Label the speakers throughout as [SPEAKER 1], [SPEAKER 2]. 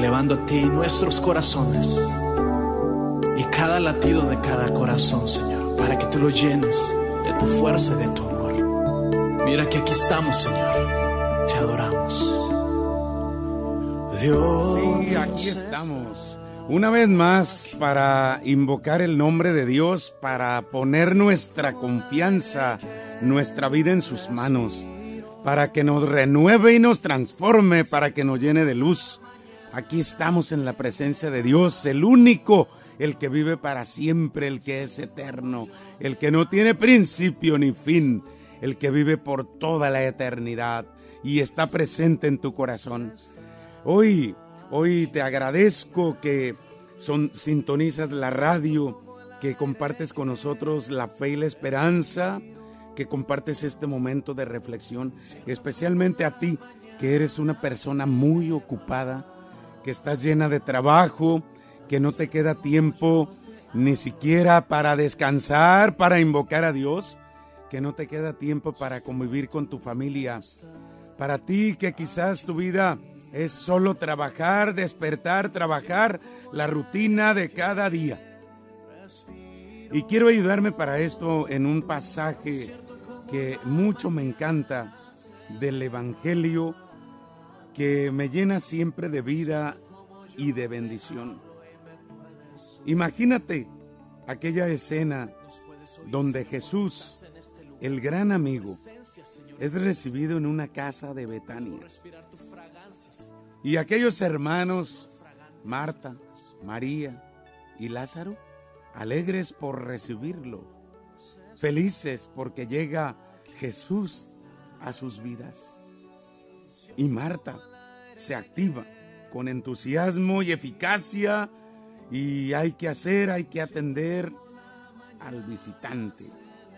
[SPEAKER 1] elevando a ti nuestros corazones y cada latido de cada corazón, Señor, para que tú lo llenes de tu fuerza y de tu amor. Mira que aquí estamos, Señor. Te adoramos.
[SPEAKER 2] Dios. Sí, aquí estamos. Una vez más para invocar el nombre de Dios, para poner nuestra confianza, nuestra vida en sus manos, para que nos renueve y nos transforme, para que nos llene de luz. Aquí estamos en la presencia de Dios, el único el que vive para siempre, el que es eterno, el que no tiene principio ni fin, el que vive por toda la eternidad y está presente en tu corazón. Hoy, hoy te agradezco que son, sintonizas la radio, que compartes con nosotros la fe y la esperanza, que compartes este momento de reflexión, especialmente a ti, que eres una persona muy ocupada, que estás llena de trabajo, que no te queda tiempo ni siquiera para descansar, para invocar a Dios, que no te queda tiempo para convivir con tu familia. Para ti que quizás tu vida es solo trabajar, despertar, trabajar, la rutina de cada día. Y quiero ayudarme para esto en un pasaje que mucho me encanta del Evangelio, que me llena siempre de vida y de bendición. Imagínate aquella escena donde Jesús, el gran amigo, es recibido en una casa de Betania. Y aquellos hermanos, Marta, María y Lázaro, alegres por recibirlo, felices porque llega Jesús a sus vidas. Y Marta se activa con entusiasmo y eficacia y hay que hacer, hay que atender al visitante.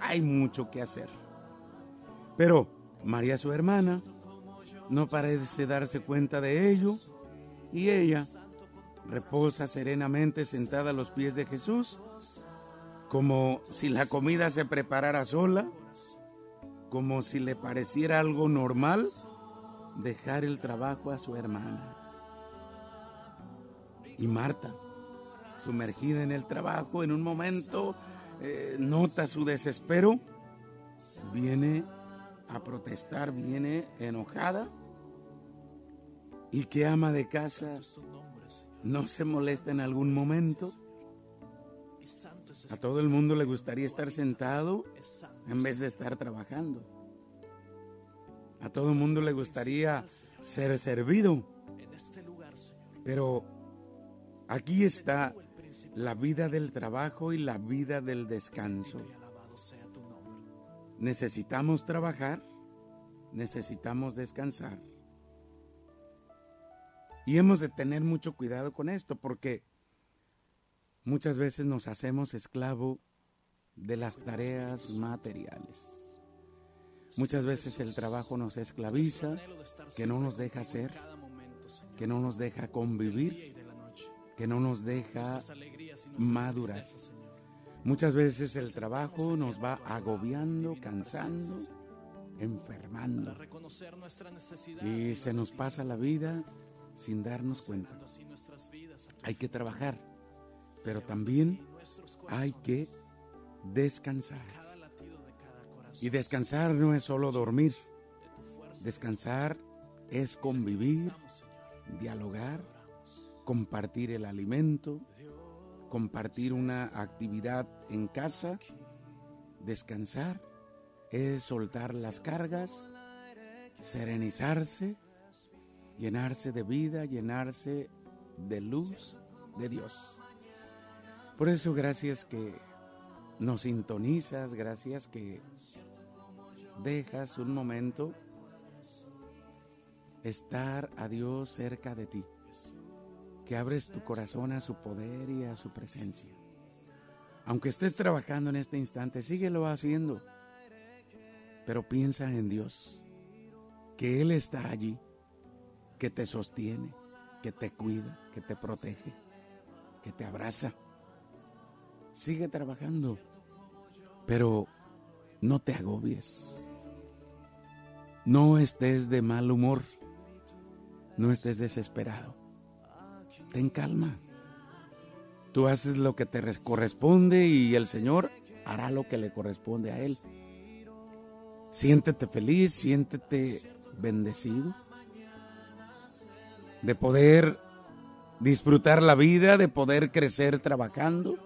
[SPEAKER 2] Hay mucho que hacer. Pero María, su hermana, no parece darse cuenta de ello y ella reposa serenamente sentada a los pies de Jesús, como si la comida se preparara sola, como si le pareciera algo normal dejar el trabajo a su hermana. Y Marta, sumergida en el trabajo, en un momento eh, nota su desespero, viene a protestar, viene enojada. Y que ama de casa no se molesta en algún momento. A todo el mundo le gustaría estar sentado en vez de estar trabajando. A todo mundo le gustaría ser servido. Pero aquí está la vida del trabajo y la vida del descanso. Necesitamos trabajar, necesitamos descansar. Y hemos de tener mucho cuidado con esto porque muchas veces nos hacemos esclavo de las tareas materiales. Muchas veces el trabajo nos esclaviza, que no nos deja hacer, que no nos deja convivir que no nos deja madurar. Muchas veces el trabajo nos va agobiando, cansando, enfermando. Y se nos pasa la vida sin darnos cuenta. Hay que trabajar, pero también hay que descansar. Y descansar no es solo dormir. Descansar es convivir, dialogar, compartir el alimento, compartir una actividad en casa, descansar, es soltar las cargas, serenizarse, llenarse de vida, llenarse de luz de Dios. Por eso gracias que nos sintonizas, gracias que dejas un momento estar a Dios cerca de ti que abres tu corazón a su poder y a su presencia. Aunque estés trabajando en este instante, síguelo haciendo. Pero piensa en Dios, que Él está allí, que te sostiene, que te cuida, que te protege, que te abraza. Sigue trabajando, pero no te agobies. No estés de mal humor. No estés desesperado. Ten calma. Tú haces lo que te corresponde y el Señor hará lo que le corresponde a Él. Siéntete feliz, siéntete bendecido de poder disfrutar la vida, de poder crecer trabajando,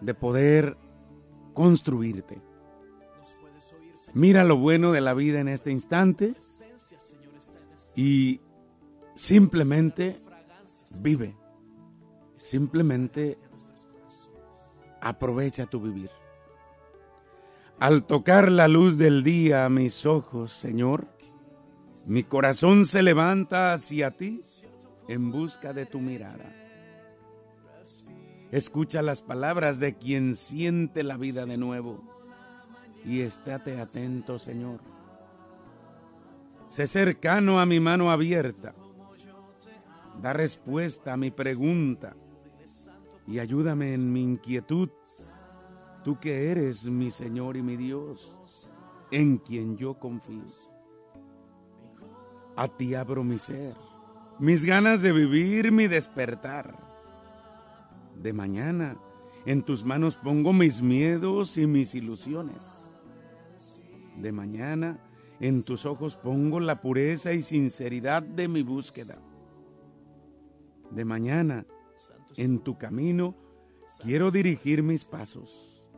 [SPEAKER 2] de poder construirte. Mira lo bueno de la vida en este instante y simplemente vive. Simplemente aprovecha tu vivir. Al tocar la luz del día a mis ojos, Señor, mi corazón se levanta hacia ti en busca de tu mirada. Escucha las palabras de quien siente la vida de nuevo y estate atento, Señor. Sé cercano a mi mano abierta. Da respuesta a mi pregunta y ayúdame en mi inquietud. Tú que eres mi Señor y mi Dios, en quien yo confío. A ti abro mi ser, mis ganas de vivir, mi despertar. De mañana, en tus manos pongo mis miedos y mis ilusiones. De mañana, en tus ojos pongo la pureza y sinceridad de mi búsqueda. De mañana, en tu camino, quiero dirigir mis pasos.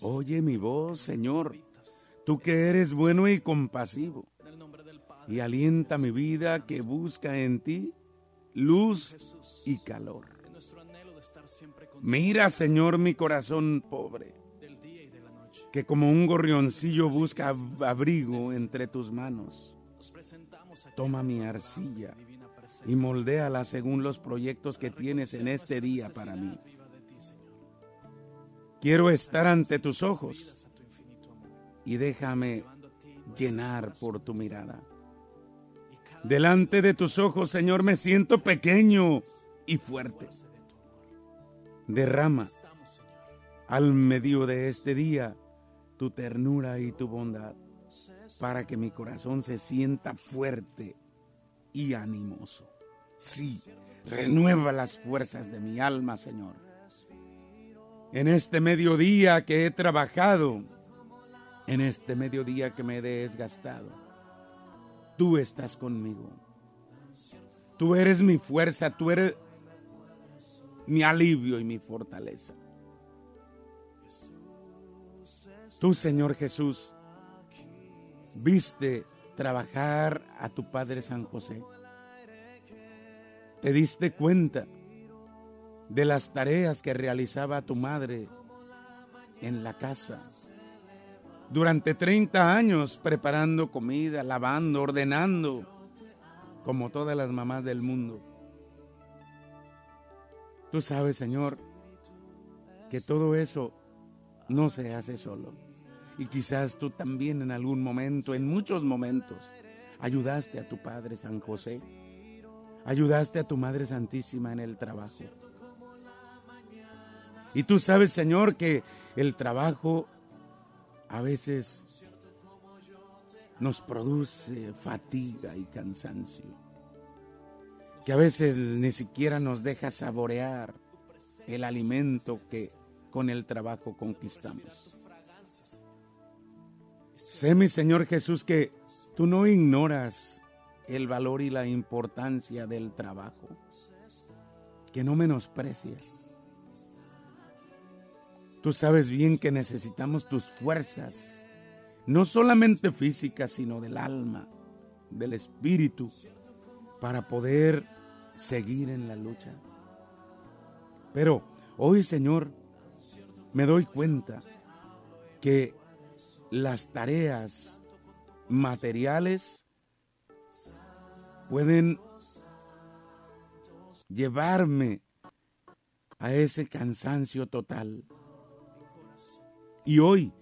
[SPEAKER 2] Oye mi voz, Señor, tú que eres bueno y compasivo y alienta mi vida que busca en ti luz y calor. Mira, Señor, mi corazón pobre, que como un gorrioncillo busca abrigo entre tus manos. Toma mi arcilla y moldéala según los proyectos que tienes en este día para mí. Quiero estar ante tus ojos y déjame llenar por tu mirada. Delante de tus ojos, Señor, me siento pequeño y fuerte. Derrama al medio de este día tu ternura y tu bondad para que mi corazón se sienta fuerte y animoso. Sí, renueva las fuerzas de mi alma, Señor. En este mediodía que he trabajado, en este mediodía que me he desgastado, tú estás conmigo. Tú eres mi fuerza, tú eres mi alivio y mi fortaleza. Tú, Señor Jesús, viste trabajar a tu Padre San José. Te diste cuenta de las tareas que realizaba tu madre en la casa durante 30 años preparando comida, lavando, ordenando, como todas las mamás del mundo. Tú sabes, Señor, que todo eso no se hace solo. Y quizás tú también en algún momento, en muchos momentos, ayudaste a tu Padre San José, ayudaste a tu Madre Santísima en el trabajo. Y tú sabes, Señor, que el trabajo a veces nos produce fatiga y cansancio, que a veces ni siquiera nos deja saborear el alimento que con el trabajo conquistamos. Sé, mi Señor Jesús, que tú no ignoras el valor y la importancia del trabajo, que no menosprecias Tú sabes bien que necesitamos tus fuerzas, no solamente físicas, sino del alma, del espíritu, para poder seguir en la lucha. Pero hoy, Señor, me doy cuenta que las tareas materiales pueden llevarme a ese cansancio total. Y hoy,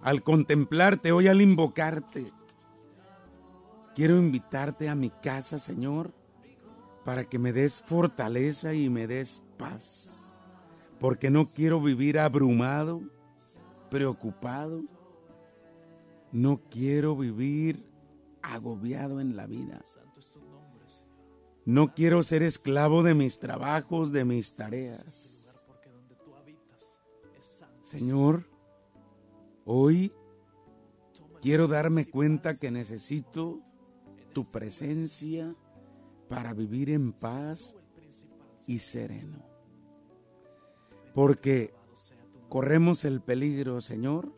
[SPEAKER 2] al contemplarte, hoy al invocarte, quiero invitarte a mi casa, Señor, para que me des fortaleza y me des paz, porque no quiero vivir abrumado, preocupado, no quiero vivir agobiado en la vida. No quiero ser esclavo de mis trabajos, de mis tareas. Señor, hoy quiero darme cuenta que necesito tu presencia para vivir en paz y sereno. Porque corremos el peligro, Señor,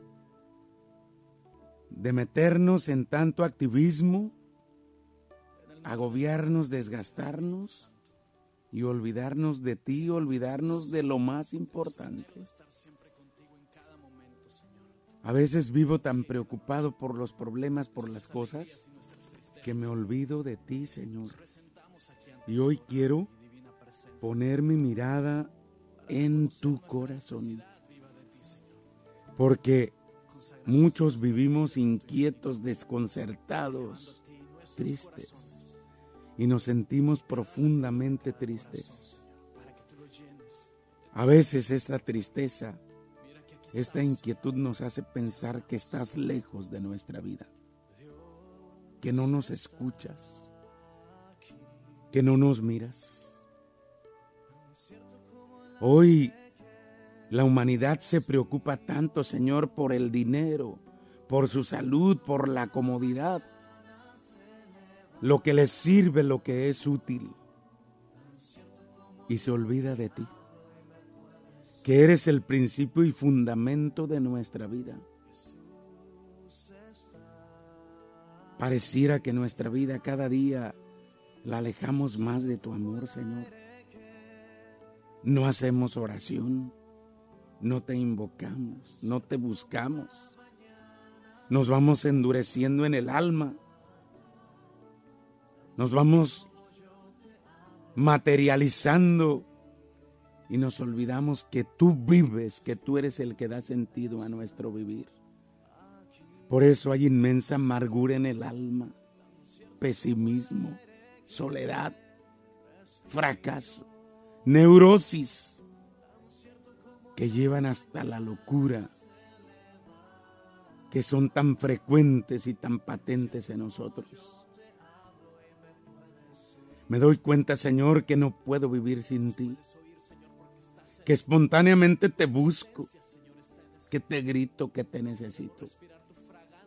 [SPEAKER 2] de meternos en tanto activismo, agobiarnos, desgastarnos y olvidarnos de ti, olvidarnos de lo más importante. A veces vivo tan preocupado por los problemas, por las cosas, que me olvido de ti, Señor. Y hoy quiero poner mi mirada en tu corazón. Porque muchos vivimos inquietos, desconcertados, tristes. Y nos sentimos profundamente tristes. A veces esta tristeza, esta inquietud nos hace pensar que estás lejos de nuestra vida que no nos escuchas, que no nos miras. Hoy la humanidad se preocupa tanto, Señor, por el dinero, por su salud, por la comodidad, lo que les sirve, lo que es útil, y se olvida de ti, que eres el principio y fundamento de nuestra vida. Pareciera que nuestra vida cada día la alejamos más de tu amor, Señor. No hacemos oración, no te invocamos, no te buscamos. Nos vamos endureciendo en el alma. Nos vamos materializando y nos olvidamos que tú vives, que tú eres el que da sentido a nuestro vivir. Por eso hay inmensa amargura en el alma, pesimismo, soledad, fracaso, neurosis, que llevan hasta la locura, que son tan frecuentes y tan patentes en nosotros. Me doy cuenta, Señor, que no puedo vivir sin ti, que espontáneamente te busco, que te grito, que te necesito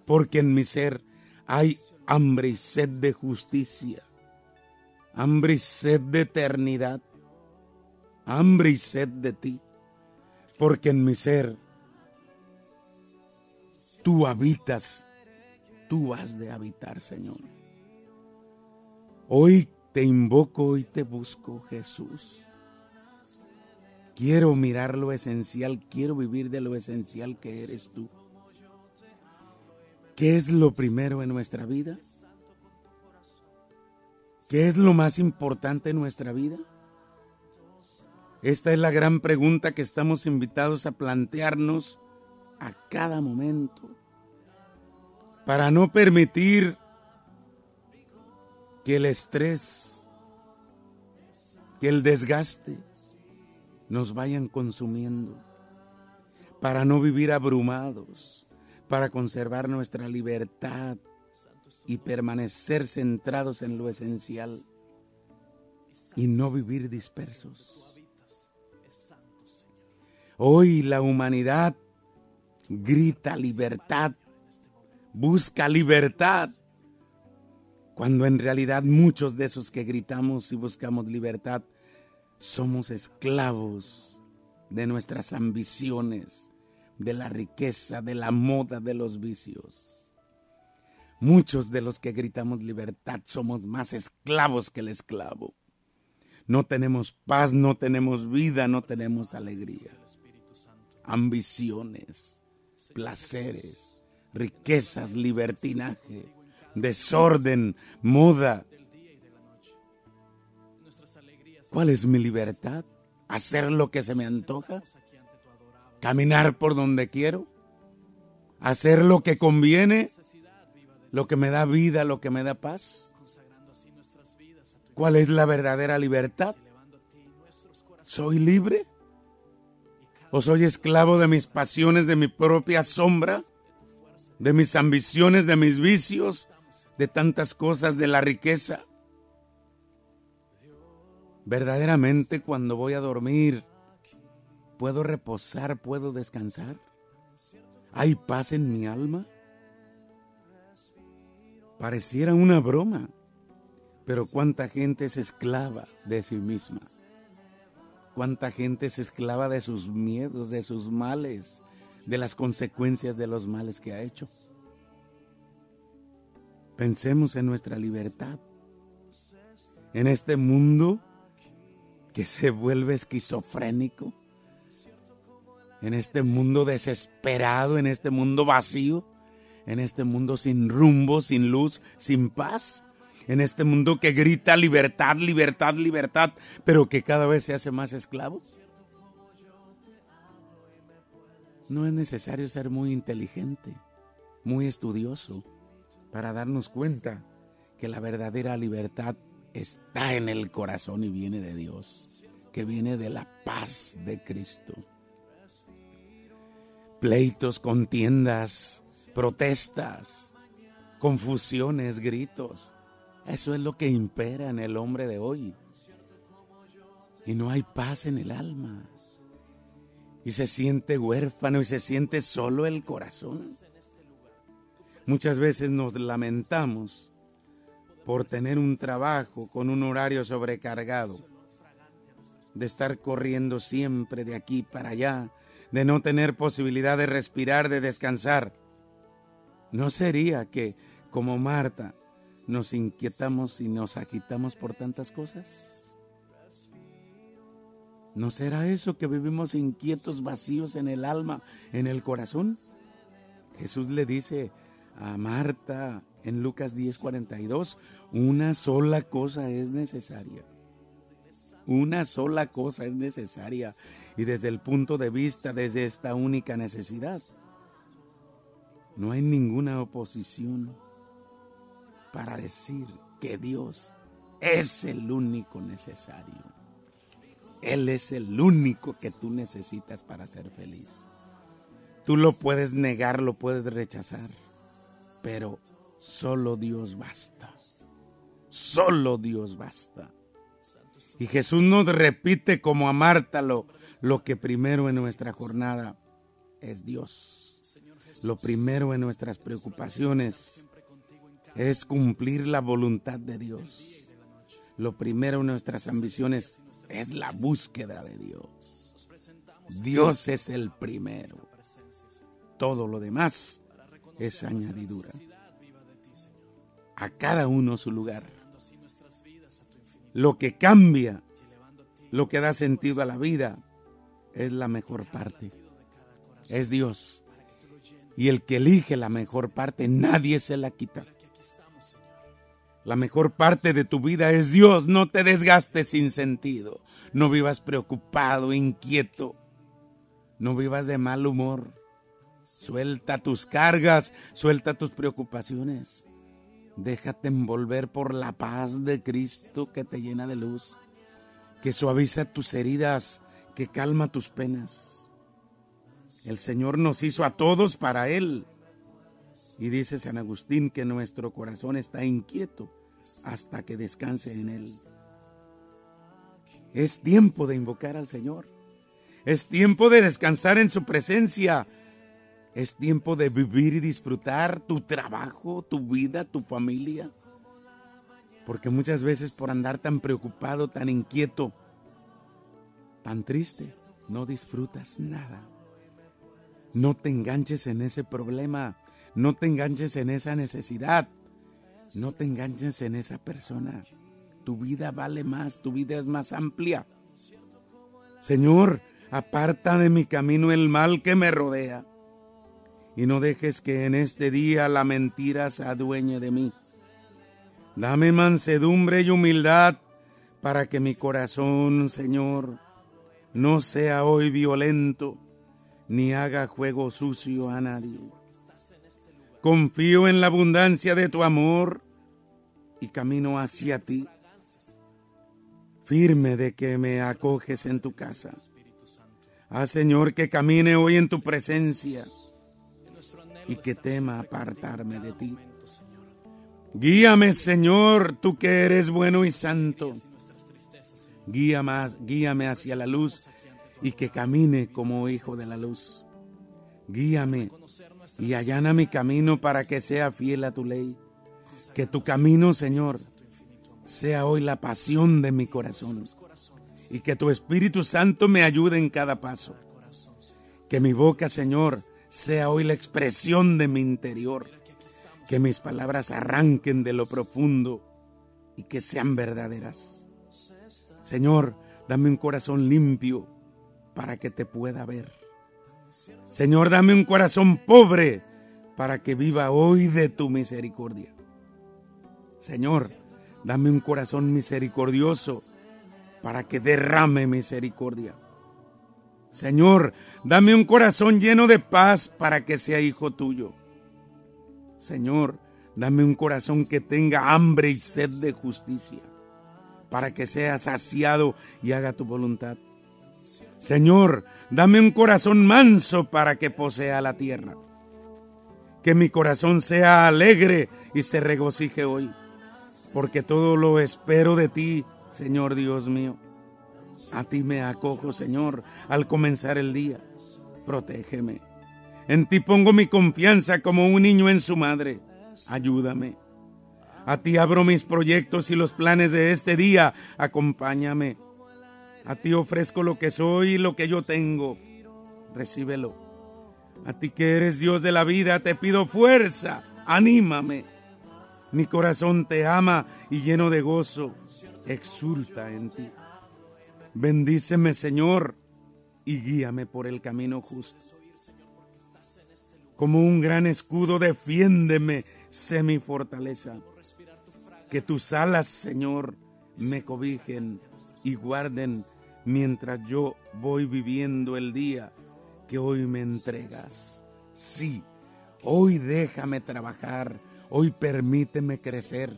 [SPEAKER 2] porque en mi ser hay hambre y sed de justicia, hambre y sed de eternidad, hambre y sed de ti, porque en mi ser tú habitas, tú has de habitar, Señor. Hoy te invoco y te busco, Jesús. Quiero mirar lo esencial, quiero vivir de lo esencial que eres tú. ¿Qué es lo primero en nuestra vida? ¿Qué es lo más importante en nuestra vida? Esta es la gran pregunta que estamos invitados a plantearnos a cada momento para no permitir que el estrés, que el desgaste nos vayan consumiendo, para no vivir abrumados, para conservar nuestra libertad y permanecer centrados en lo esencial y no vivir dispersos. Hoy la humanidad grita libertad, busca libertad, cuando en realidad muchos de esos que gritamos y buscamos libertad somos esclavos de nuestras ambiciones, de la riqueza, de la moda, de los vicios. Muchos de los que gritamos libertad somos más esclavos que el esclavo. No tenemos paz, no tenemos vida, no tenemos alegría. Ambiciones, placeres, riquezas, libertinaje, desorden, moda. ¿Cuál es mi libertad? ¿Hacer lo que se me antoja? ¿Caminar por donde quiero? ¿Hacer lo que conviene? ¿Lo que me da vida, lo que me da paz? ¿Cuál es la verdadera libertad? ¿Soy libre? ¿O soy esclavo de mis pasiones, de mi propia sombra? ¿De mis ambiciones, de mis vicios, de tantas cosas, de la riqueza? Verdaderamente cuando voy a dormir, ¿puedo reposar, puedo descansar? ¿Hay paz en mi alma? Pareciera una broma, pero cuánta gente es esclava de sí misma. Cuánta gente es esclava de sus miedos, de sus males, de las consecuencias de los males que ha hecho. Pensemos en nuestra libertad. En este mundo que se vuelve esquizofrénico, en este mundo desesperado, en este mundo vacío, en este mundo sin rumbo, sin luz, sin paz, en este mundo que grita libertad, libertad, libertad, pero que cada vez se hace más esclavo. No es necesario ser muy inteligente, muy estudioso, para darnos cuenta que la verdadera libertad está en el corazón y viene de Dios, que viene de la paz de Cristo. Pleitos, contiendas, protestas, confusiones, gritos. Eso es lo que impera en el hombre de hoy. Y no hay paz en el alma. Y se siente huérfano y se siente solo el corazón. Muchas veces nos lamentamos por tener un trabajo con un horario sobrecargado, de estar corriendo siempre de aquí para allá, de no tener posibilidad de respirar, de descansar. ¿No sería que, como Marta, nos inquietamos y nos agitamos por tantas cosas? ¿No será eso que vivimos inquietos, vacíos en el alma, en el corazón? Jesús le dice a Marta, en Lucas 10:42, una sola cosa es necesaria. Una sola cosa es necesaria y desde el punto de vista, desde esta única necesidad, no hay ninguna oposición para decir que Dios es el único necesario. Él es el único que tú necesitas para ser feliz. Tú lo puedes negar, lo puedes rechazar, pero Solo Dios basta. Solo Dios basta. Y Jesús nos repite como a Marta lo, lo que primero en nuestra jornada es Dios. Lo primero en nuestras preocupaciones es cumplir la voluntad de Dios. Lo primero en nuestras ambiciones es la búsqueda de Dios. Dios es el primero. Todo lo demás es añadidura a cada uno su lugar. Lo que cambia, lo que da sentido a la vida, es la mejor parte. Es Dios. Y el que elige la mejor parte, nadie se la quita. La mejor parte de tu vida es Dios. No te desgastes sin sentido. No vivas preocupado, inquieto. No vivas de mal humor. Suelta tus cargas, suelta tus preocupaciones. Déjate envolver por la paz de Cristo que te llena de luz, que suaviza tus heridas, que calma tus penas. El Señor nos hizo a todos para Él. Y dice San Agustín que nuestro corazón está inquieto hasta que descanse en Él. Es tiempo de invocar al Señor. Es tiempo de descansar en su presencia es tiempo de vivir y disfrutar tu trabajo, tu vida, tu familia. Porque muchas veces por andar tan preocupado, tan inquieto, tan triste, no disfrutas nada. No te enganches en ese problema, no te enganches en esa necesidad, no te enganches en esa persona. Tu vida vale más, tu vida es más amplia. Señor, aparta de mi camino el mal que me rodea y no dejes que en este día la mentira se adueñe de mí. Dame mansedumbre y humildad para que mi corazón, Señor, no sea hoy violento, ni haga juego sucio a nadie. Confío en la abundancia de tu amor y camino hacia ti, firme de que me acoges en tu casa. Ah, Señor, que camine hoy en tu presencia y que tema apartarme de ti. Guíame, Señor, tú que eres bueno y santo. Guíame, guíame hacia la luz y que camine como hijo de la luz. Guíame y allana mi camino para que sea fiel a tu ley. Que tu camino, Señor, sea hoy la pasión de mi corazón. Y que tu Espíritu Santo me ayude en cada paso. Que mi boca, Señor, sea hoy la expresión de mi interior. Que mis palabras arranquen de lo profundo y que sean verdaderas. Señor, dame un corazón limpio para que te pueda ver. Señor, dame un corazón pobre para que viva hoy de tu misericordia. Señor, dame un corazón misericordioso para que derrame misericordia. Señor, dame un corazón lleno de paz para que sea hijo tuyo. Señor, dame un corazón que tenga hambre y sed de justicia, para que sea saciado y haga tu voluntad. Señor, dame un corazón manso para que posea la tierra. Que mi corazón sea alegre y se regocije hoy, porque todo lo espero de ti, Señor Dios mío. A ti me acojo, Señor, al comenzar el día. Protégeme. En ti pongo mi confianza como un niño en su madre. Ayúdame. A ti abro mis proyectos y los planes de este día. Acompáñame. A ti ofrezco lo que soy y lo que yo tengo. Recíbelo. A ti que eres Dios de la vida, te pido fuerza. Anímame. Mi corazón te ama y lleno de gozo, exulta en ti. Bendíceme, Señor, y guíame por el camino justo. Como un gran escudo, defiéndeme, sé mi fortaleza. Que tus alas, Señor, me cobijen y guarden mientras yo voy viviendo el día que hoy me entregas. Sí, hoy déjame trabajar, hoy permíteme crecer,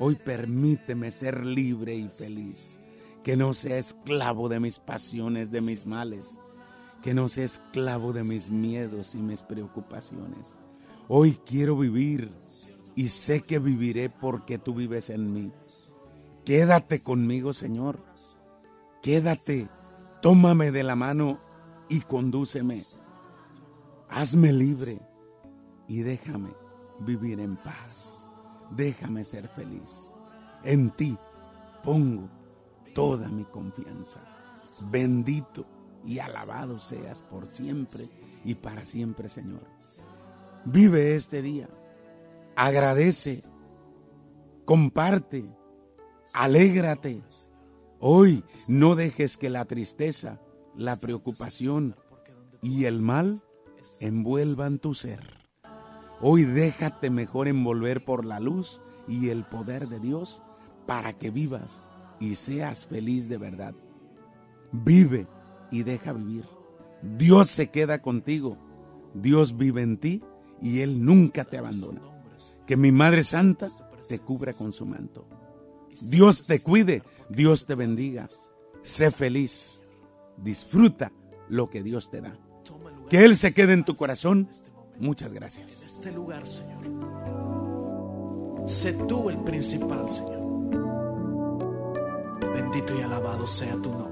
[SPEAKER 2] hoy permíteme ser libre y feliz, que no sea esclavo de mis pasiones, de mis males, que no sea esclavo de mis miedos y mis preocupaciones. Hoy quiero vivir y sé que viviré porque tú vives en mí. Quédate conmigo, Señor Quédate, tómame de la mano y condúceme. Hazme libre y déjame vivir en paz. Déjame ser feliz. En ti pongo toda mi confianza. Bendito y alabado seas por siempre y para siempre, Señor. Vive este día. Agradece. Comparte. Alégrate Hoy no dejes que la tristeza, la preocupación y el mal envuelvan tu ser. Hoy déjate mejor envolver por la luz y el poder de Dios para que vivas y seas feliz de verdad. Vive y deja vivir. Dios se queda contigo. Dios vive en ti y Él nunca te abandona. Que mi Madre Santa te cubra con su manto. Dios te cuide, Dios te bendiga. Sé feliz, disfruta lo que Dios te da. Que Él se quede en tu corazón. Muchas gracias.
[SPEAKER 1] En este lugar, Señor. Sé tú el principal, Señor. Bendito y alabado sea tu nombre.